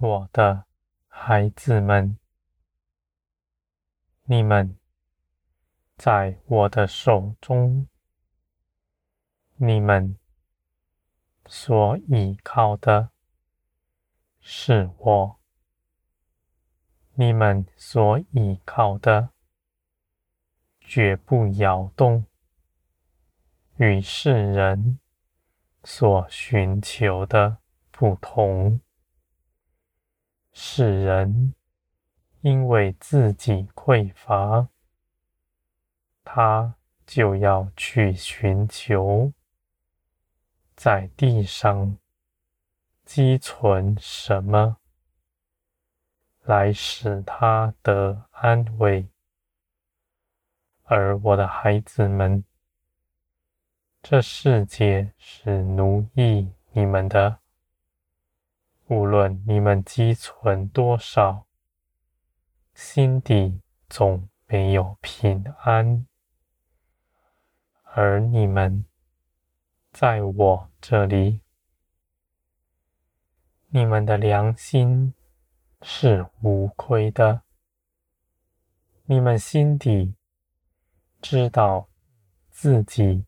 我的孩子们，你们在我的手中，你们所依靠的是我，你们所依靠的绝不摇动，与世人所寻求的不同。世人因为自己匮乏，他就要去寻求在地上积存什么，来使他得安慰。而我的孩子们，这世界是奴役你们的。无论你们积存多少，心底总没有平安。而你们在我这里，你们的良心是无亏的。你们心底知道自己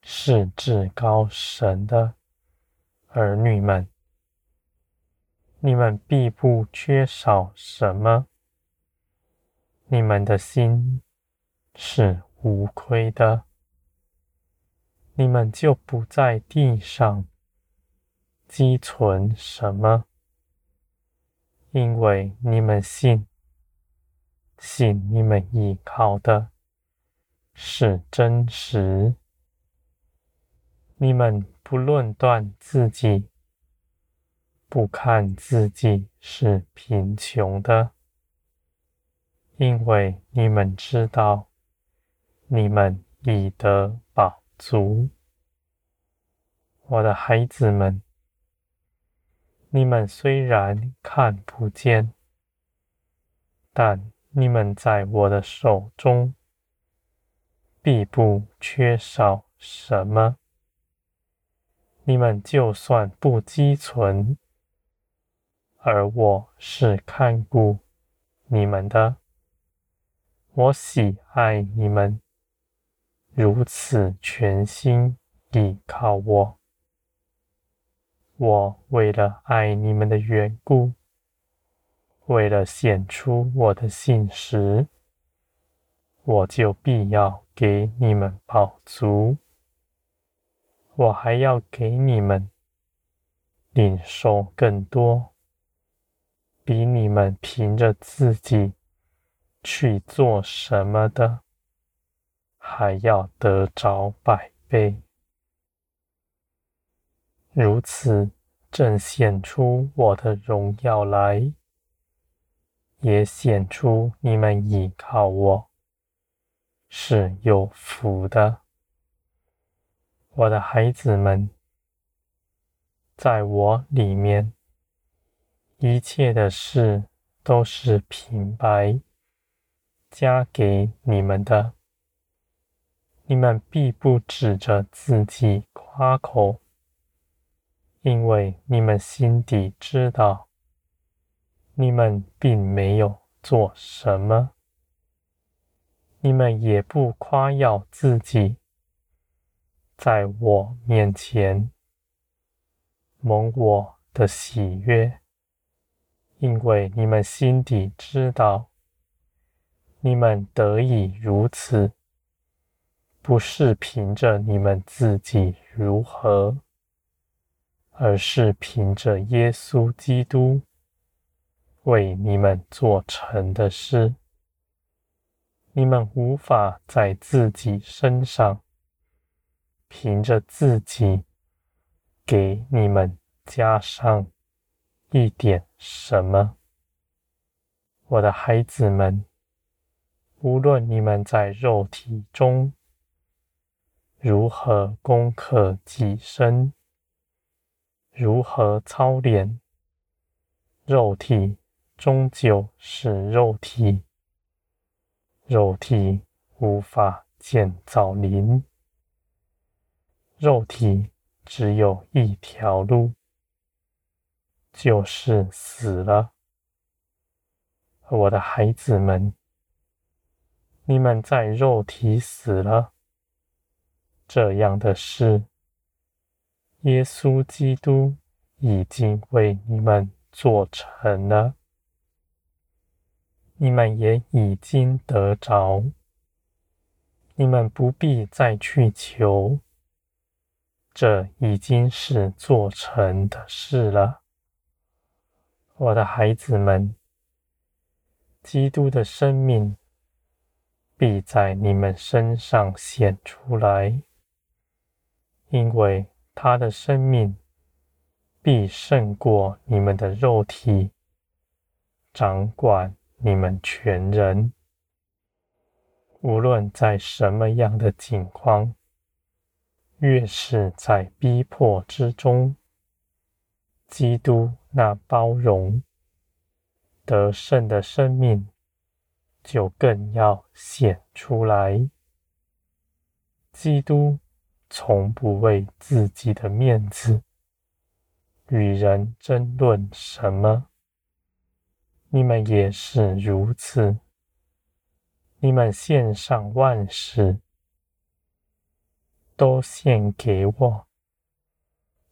是至高神的儿女们。你们必不缺少什么，你们的心是无亏的，你们就不在地上积存什么，因为你们信，信你们依靠的是真实，你们不论断自己。不看自己是贫穷的，因为你们知道，你们已得饱足。我的孩子们，你们虽然看不见，但你们在我的手中，必不缺少什么。你们就算不积存。而我是看顾你们的，我喜爱你们，如此全心倚靠我。我为了爱你们的缘故，为了显出我的信实，我就必要给你们饱足，我还要给你们领受更多。比你们凭着自己去做什么的，还要得着百倍。如此，正显出我的荣耀来，也显出你们依靠我是有福的。我的孩子们，在我里面。一切的事都是平白加给你们的，你们必不指着自己夸口，因为你们心底知道，你们并没有做什么，你们也不夸耀自己，在我面前蒙我的喜悦。因为你们心底知道，你们得以如此，不是凭着你们自己如何，而是凭着耶稣基督为你们做成的事。你们无法在自己身上凭着自己给你们加上。一点什么，我的孩子们，无论你们在肉体中如何攻克己身，如何操练，肉体终究是肉体，肉体无法建造灵，肉体只有一条路。就是死了。我的孩子们，你们在肉体死了，这样的事，耶稣基督已经为你们做成了，你们也已经得着，你们不必再去求，这已经是做成的事了，我的孩子们。基督的生命必在你们身上显出来，因为他的生命必胜过你们的肉体，掌管你们全人。无论在什么样的境况，越是在逼迫之中，基督那包容。得胜的生命就更要显出来。基督从不为自己的面子与人争论什么，你们也是如此。你们献上万事，都献给我，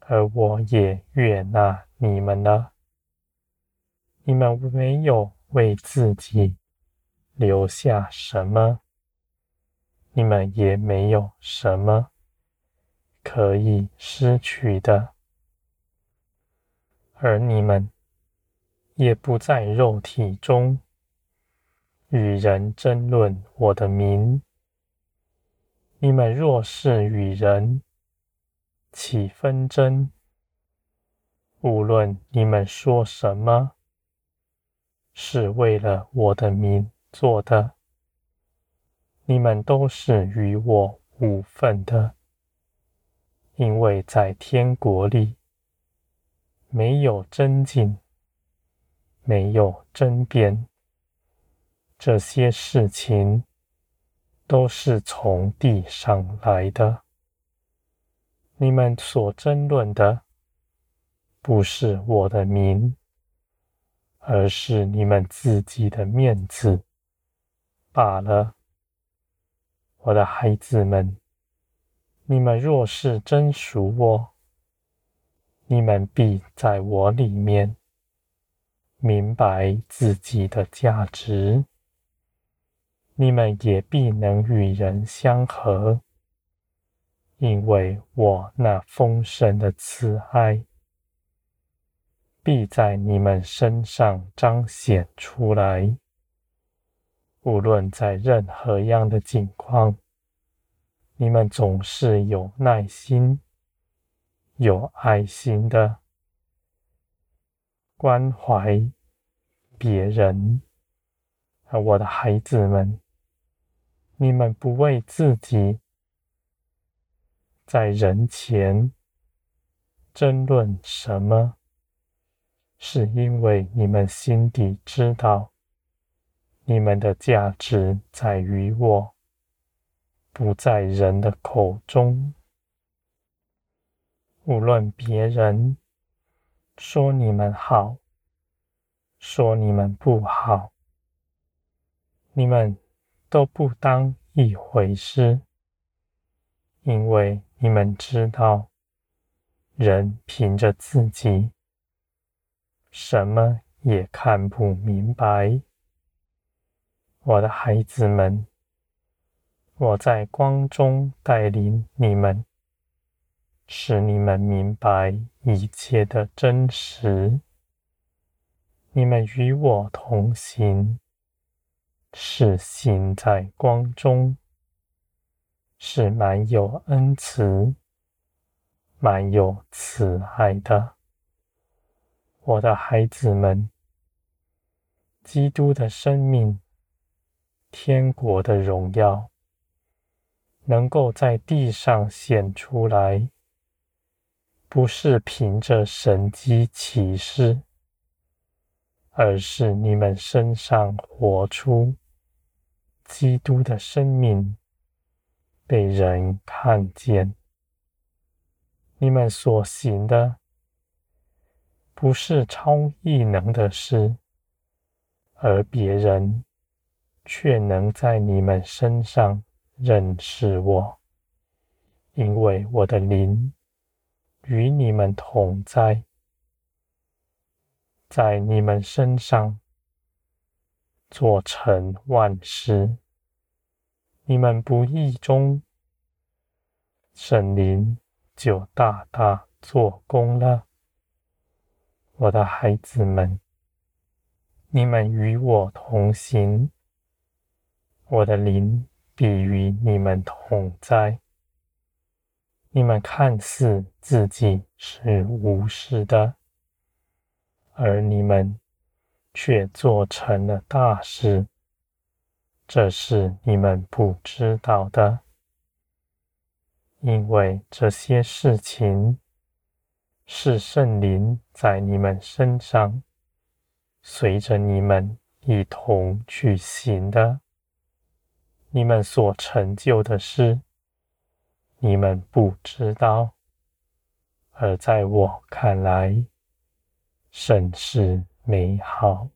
而我也悦纳你们了。你们没有为自己留下什么，你们也没有什么可以失去的，而你们也不在肉体中与人争论我的名。你们若是与人起纷争，无论你们说什么，是为了我的名做的，你们都是与我无份的，因为在天国里没有争竞，没有争辩，这些事情都是从地上来的。你们所争论的不是我的名。而是你们自己的面子罢了，我的孩子们，你们若是真属我，你们必在我里面明白自己的价值，你们也必能与人相合，因为我那丰盛的慈爱。必在你们身上彰显出来。无论在任何样的境况，你们总是有耐心、有爱心的关怀别人。而我的孩子们，你们不为自己在人前争论什么。是因为你们心底知道，你们的价值在于我，不在人的口中。无论别人说你们好，说你们不好，你们都不当一回事，因为你们知道，人凭着自己。什么也看不明白，我的孩子们，我在光中带领你们，使你们明白一切的真实。你们与我同行，是行在光中，是蛮有恩慈、蛮有慈爱的。我的孩子们，基督的生命、天国的荣耀，能够在地上显出来，不是凭着神迹奇事，而是你们身上活出基督的生命，被人看见，你们所行的。不是超异能的事，而别人却能在你们身上认识我，因为我的灵与你们同在，在你们身上做成万事。你们不义中，神灵就大大做工了。我的孩子们，你们与我同行，我的灵必与你们同在。你们看似自己是无事的，而你们却做成了大事，这是你们不知道的，因为这些事情。是圣灵在你们身上，随着你们一同去行的。你们所成就的事，你们不知道，而在我看来，甚是美好。